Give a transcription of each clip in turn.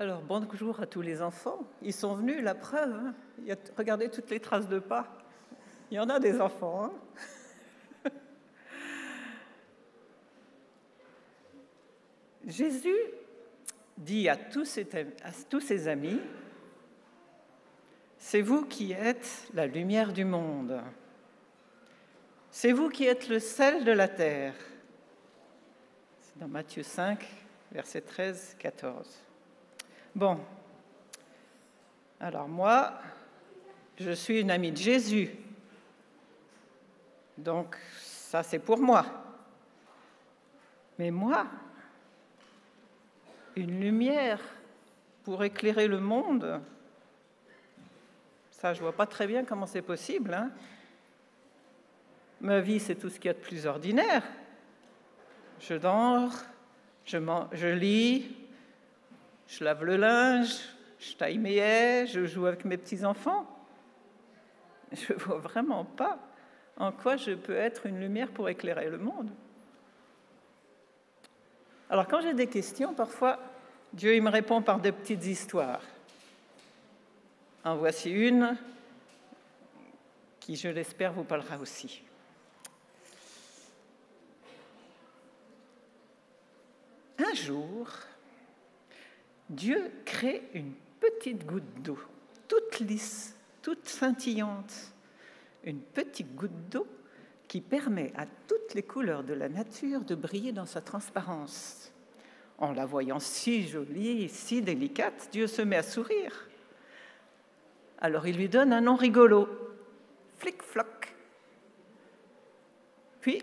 Alors, bonjour à tous les enfants. Ils sont venus, la preuve. hein. Regardez toutes les traces de pas. Il y en a des enfants. hein. Jésus dit à tous, ses, à tous ses amis, C'est vous qui êtes la lumière du monde. C'est vous qui êtes le sel de la terre. C'est dans Matthieu 5, versets 13, 14. Bon. Alors moi, je suis une amie de Jésus. Donc ça, c'est pour moi. Mais moi, une lumière pour éclairer le monde, ça, je vois pas très bien comment c'est possible. hein. Ma vie, c'est tout ce qu'il y a de plus ordinaire. Je dors, je, je lis, je lave le linge, je taille mes haies, je joue avec mes petits-enfants. Je ne vois vraiment pas en quoi je peux être une lumière pour éclairer le monde. Alors quand j'ai des questions, parfois, Dieu me répond par de petites histoires. En voici une qui, je l'espère, vous parlera aussi. Un jour, Dieu crée une petite goutte d'eau, toute lisse, toute scintillante, une petite goutte d'eau qui permet à toutes les couleurs de la nature de briller dans sa transparence. En la voyant si jolie, si délicate, Dieu se met à sourire. Alors il lui donne un nom rigolo, Flic-Floc. Puis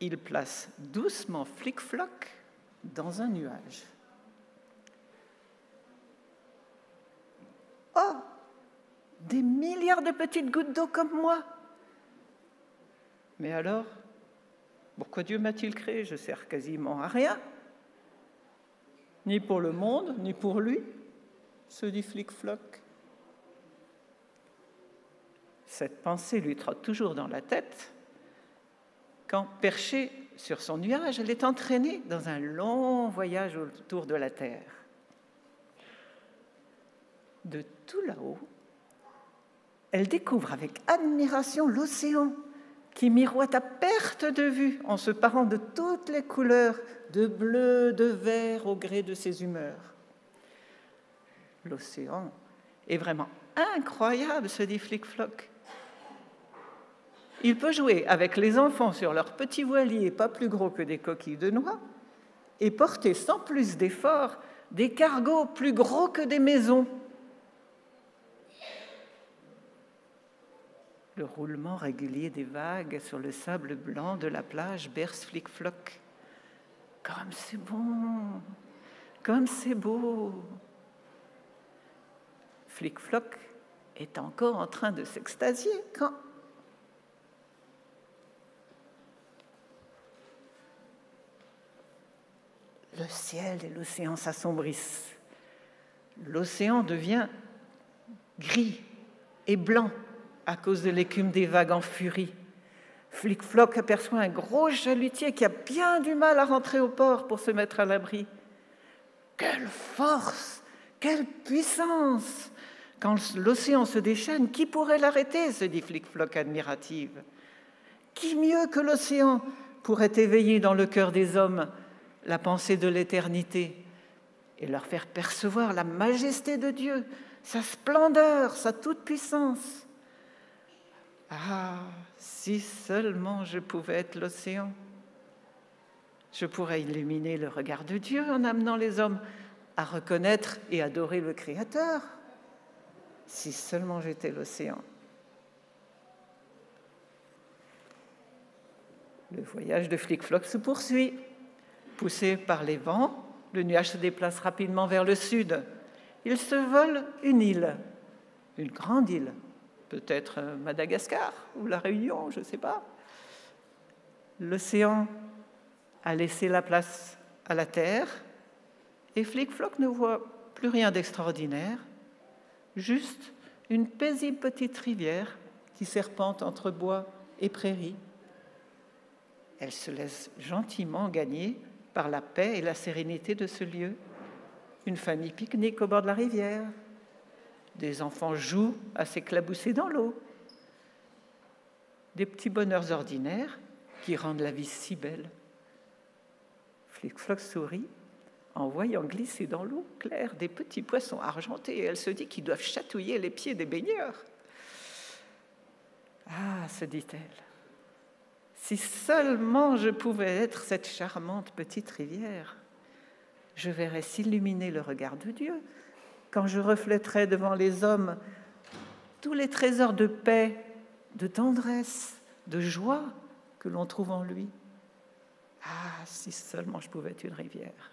il place doucement Flic-Floc dans un nuage. Oh, des milliards de petites gouttes d'eau comme moi. Mais alors, pourquoi Dieu m'a-t-il créé? Je sers quasiment à rien. Ni pour le monde, ni pour lui, se dit Flic-Floc. Cette pensée lui trotte toujours dans la tête quand, perchée sur son nuage, elle est entraînée dans un long voyage autour de la Terre. Tout là-haut, elle découvre avec admiration l'océan qui miroite à perte de vue en se parant de toutes les couleurs, de bleu, de vert, au gré de ses humeurs. L'océan est vraiment incroyable, se dit Flic-Floc. Il peut jouer avec les enfants sur leurs petits voiliers pas plus gros que des coquilles de noix et porter sans plus d'effort des cargos plus gros que des maisons. Le roulement régulier des vagues sur le sable blanc de la plage berce Flic-Floc. Comme c'est bon, comme c'est beau. Flic-Floc est encore en train de s'extasier quand le ciel et l'océan s'assombrissent. L'océan devient gris et blanc à cause de l'écume des vagues en furie. Flic-Floc aperçoit un gros chalutier qui a bien du mal à rentrer au port pour se mettre à l'abri. Quelle force Quelle puissance Quand l'océan se déchaîne, qui pourrait l'arrêter? se dit Flic-Floc admirative. Qui mieux que l'océan pourrait éveiller dans le cœur des hommes la pensée de l'éternité et leur faire percevoir la majesté de Dieu, sa splendeur, sa toute-puissance? Ah, si seulement je pouvais être l'océan, je pourrais illuminer le regard de Dieu en amenant les hommes à reconnaître et adorer le Créateur. Si seulement j'étais l'océan. Le voyage de Flic-Floc se poursuit. Poussé par les vents, le nuage se déplace rapidement vers le sud. Il se vole une île, une grande île, peut-être Madagascar ou la Réunion, je ne sais pas. L'océan a laissé la place à la terre et Flic-Floc ne voit plus rien d'extraordinaire, juste une paisible petite rivière qui serpente entre bois et prairies. Elle se laisse gentiment gagner par la paix et la sérénité de ce lieu. une famille pique-nique au bord de la rivière. Des enfants jouent à s'éclabousser dans l'eau. Des petits bonheurs ordinaires qui rendent la vie si belle. Flic-Floc sourit en voyant glisser dans l'eau claire des petits poissons argentés et elle se dit qu'ils doivent chatouiller les pieds des baigneurs. Ah, se dit-elle, si seulement je pouvais être cette charmante petite rivière, je verrais s'illuminer le regard de Dieu quand je reflèterais devant les hommes tous les trésors de paix, de tendresse, de joie que l'on trouve en lui. Ah, si seulement je pouvais être une rivière.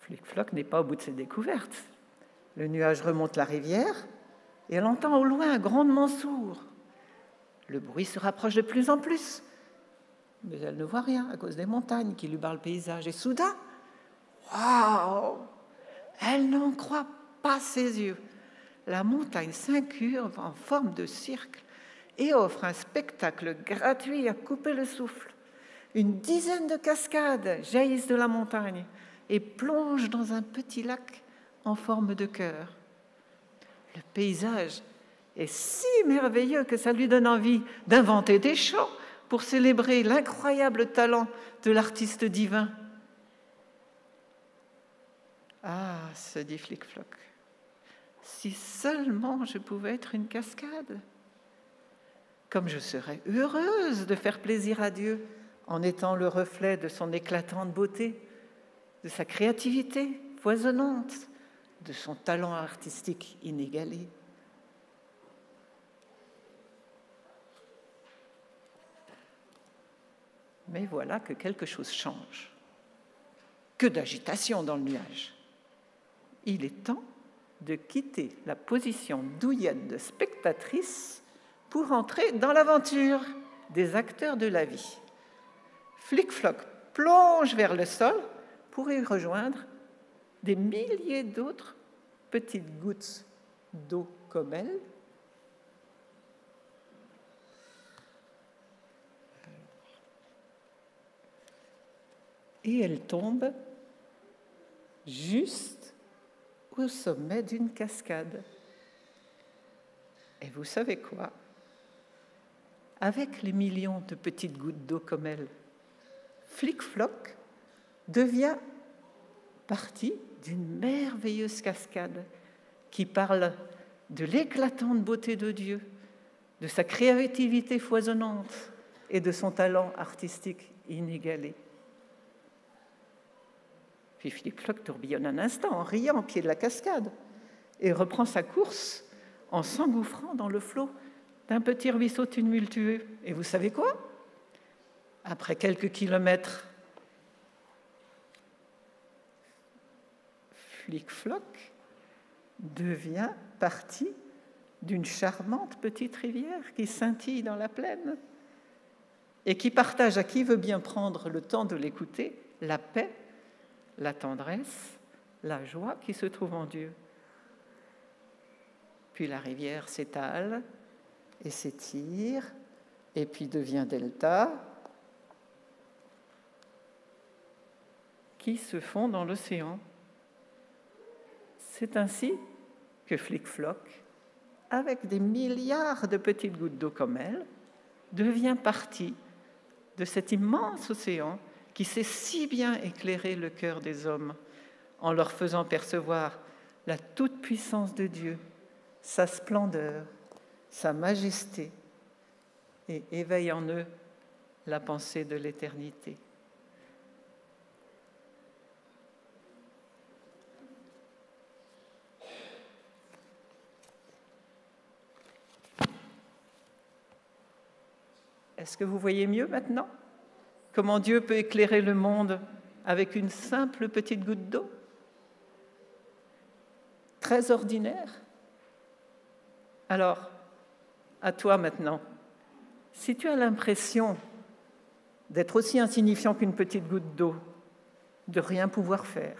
Flic-Floc n'est pas au bout de ses découvertes. Le nuage remonte la rivière et elle entend au loin un grondement sourd. Le bruit se rapproche de plus en plus, mais elle ne voit rien à cause des montagnes qui lui barrent le paysage. Et soudain, waouh Elle n'en croit pas ses yeux. La montagne s'incurve en forme de cercle et offre un spectacle gratuit à couper le souffle. Une dizaine de cascades jaillissent de la montagne et plongent dans un petit lac en forme de cœur. Le paysage est si merveilleux que ça lui donne envie d'inventer des chants pour célébrer l'incroyable talent de l'artiste divin. Ah, se dit Flic-Floc, si seulement je pouvais être une cascade, comme je serais heureuse de faire plaisir à Dieu en étant le reflet de son éclatante beauté, de sa créativité foisonnante, de son talent artistique inégalé. Mais voilà que quelque chose change. Que d'agitation dans le nuage. Il est temps de quitter la position douillette de spectatrice pour entrer dans l'aventure des acteurs de la vie. Flic-Floc plonge vers le sol pour y rejoindre des milliers d'autres petites gouttes d'eau comme elle. Et elle tombe juste au sommet d'une cascade. Et vous savez quoi? Avec les millions de petites gouttes d'eau comme elle, Flic-Floc devient partie d'une merveilleuse cascade qui parle de l'éclatante beauté de Dieu, de sa créativité foisonnante et de son talent artistique inégalé. Puis Philippe Flock tourbillonne un instant en riant au pied de la cascade et reprend sa course en s'engouffrant dans le flot d'un petit ruisseau tumultueux. Et vous savez quoi? Après quelques kilomètres Flic-Floc devient partie d'une charmante petite rivière qui scintille dans la plaine et qui partage à qui veut bien prendre le temps de l'écouter la paix, la tendresse, la joie qui se trouve en Dieu. Puis la rivière s'étale et s'étire, et puis devient delta, qui se fond dans l'océan. C'est ainsi que Flic-Floc, avec des milliards de petites gouttes d'eau comme elle, devient partie de cet immense océan qui sait si bien éclairer le cœur des hommes en leur faisant percevoir la toute-puissance de Dieu, sa splendeur, sa majesté, et éveille en eux la pensée de l'éternité. Est-ce que vous voyez mieux maintenant? Comment Dieu peut éclairer le monde avec une simple petite goutte d'eau? Très ordinaire. Alors, à toi maintenant, si tu as l'impression d'être aussi insignifiant qu'une petite goutte d'eau, de rien pouvoir faire,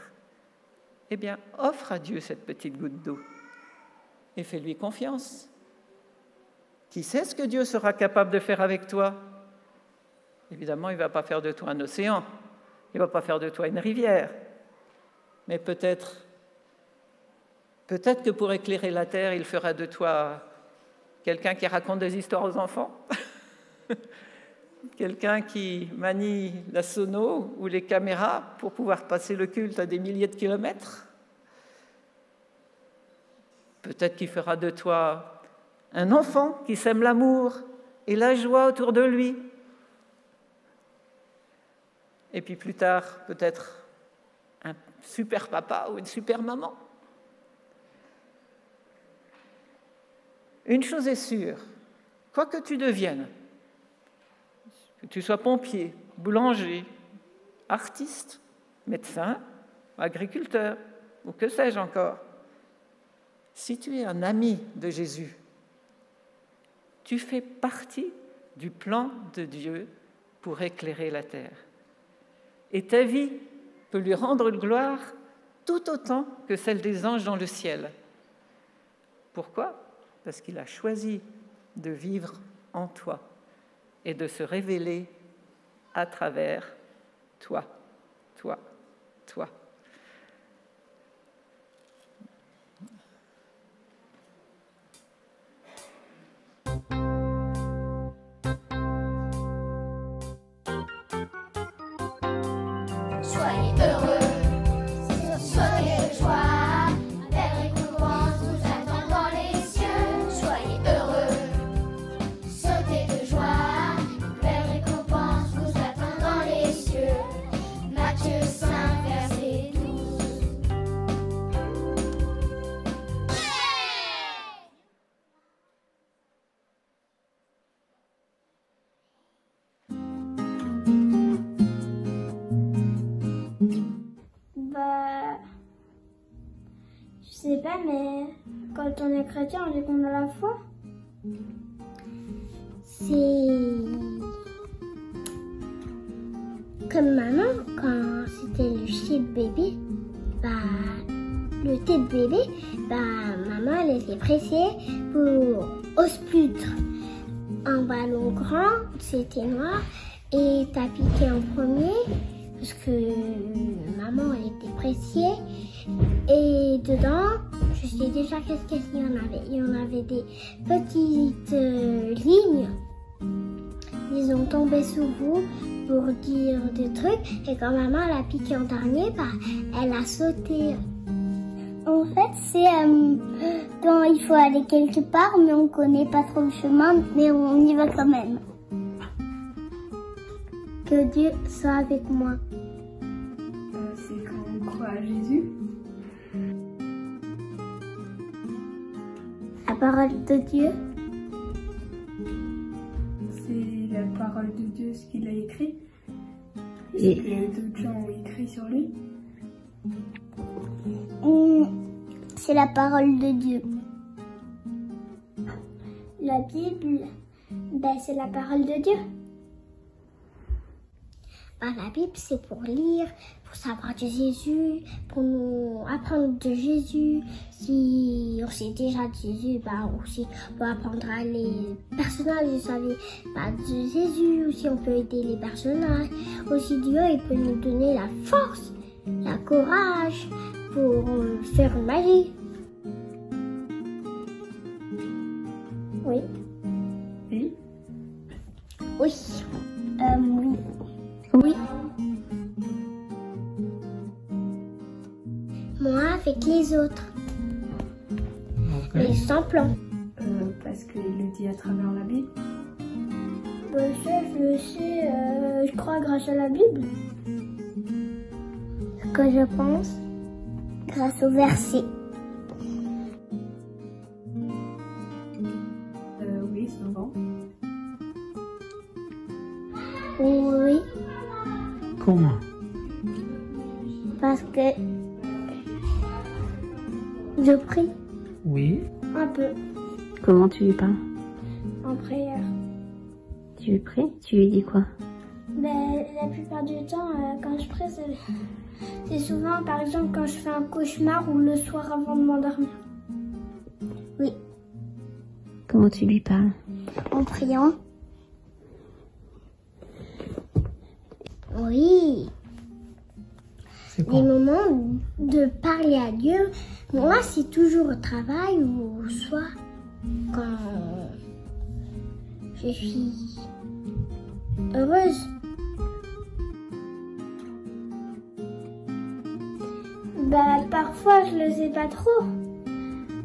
eh bien, offre à Dieu cette petite goutte d'eau et fais-lui confiance. Qui sait ce que Dieu sera capable de faire avec toi? Évidemment, il ne va pas faire de toi un océan, Il ne va pas faire de toi une rivière. Mais peut-être, peut-être que pour éclairer la terre, il fera de toi quelqu'un qui raconte des histoires aux enfants. quelqu'un qui manie la sono ou les caméras pour pouvoir passer le culte à des milliers de kilomètres. Peut-être qu'il fera de toi un enfant qui sème l'amour et la joie autour de lui. Et puis plus tard, peut-être un super papa ou une super maman. Une chose est sûre, quoi que tu deviennes, que tu sois pompier, boulanger, artiste, médecin, agriculteur, ou que sais-je encore, si tu es un ami de Jésus, tu fais partie du plan de Dieu pour éclairer la terre. Et ta vie peut lui rendre gloire tout autant que celle des anges dans le ciel. Pourquoi? Parce qu'il a choisi de vivre en toi et de se révéler à travers toi, toi, toi. 做 mais quand on est chrétien, on dit qu'on a la foi. C'est comme maman, quand c'était le chip bébé, bah, le thé bébé, bah, maman, elle était pressée pour Osputre. Un ballon grand, c'était noir, et t'as piqué en premier, parce que maman, elle était pressée. Et dedans, je sais déjà qu'est-ce qu'il y en avait. Il y en avait des petites euh, lignes. Ils ont tombé sous vous pour dire des trucs. Et quand maman a piqué en dernier, bah, elle a sauté. En fait, c'est euh, quand il faut aller quelque part, mais on connaît pas trop le chemin, mais on y va quand même. Que Dieu soit avec moi. Euh, c'est quand on croit à Jésus. parole de Dieu C'est la parole de Dieu, ce qu'il a écrit. Et que d'autres gens ont écrit sur lui. C'est la parole de Dieu. La Bible, ben, c'est la parole de Dieu. Ben, la Bible, c'est pour lire, pour savoir de Jésus, pour nous apprendre de Jésus. Si on sait déjà de Jésus, bah aussi pour apprendre à les personnages, vous savez, bah, de Jésus. Aussi, on peut aider les personnages. Aussi, Dieu, il peut nous donner la force, la courage pour faire une magie. Oui. Oui. Oui. Euh, oui. Oui. Moi avec les autres. Mais sans plan. Euh, parce qu'il le dit à travers la Bible. Bah, ça, je le sais, euh, je crois grâce à la Bible. Ce que je pense, grâce au verset. Je prie Oui. un peu Comment tu lui parles? En prière. Tu lui pries? Tu lui dis quoi? Mais la plupart du temps, euh, quand je prie, c'est- c'est souvent, par exemple, quand je fais un cauchemar ou le soir avant de m'endormir. Oui, Comment tu lui parles? En priant. Oui. Des moments de parler à Dieu. Moi, c'est toujours au travail ou soit quand je suis heureuse. Bah, parfois, je le sais pas trop.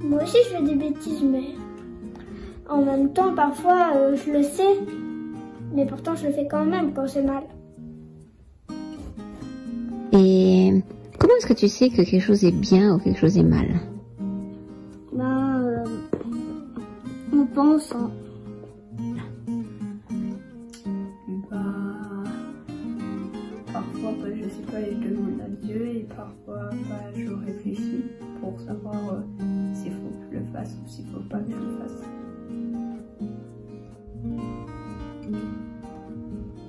Moi aussi, je fais des bêtises, mais en même temps, parfois, euh, je le sais. Mais pourtant, je le fais quand même quand c'est mal. Et est-ce que tu sais que quelque chose est bien ou quelque chose est mal? Ben, euh, on pense. hein. Bah, parfois, bah, je sais pas, et je demande à Dieu, et parfois, bah, je réfléchis pour savoir euh, s'il faut que je le fasse ou s'il faut pas que je le fasse.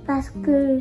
parce que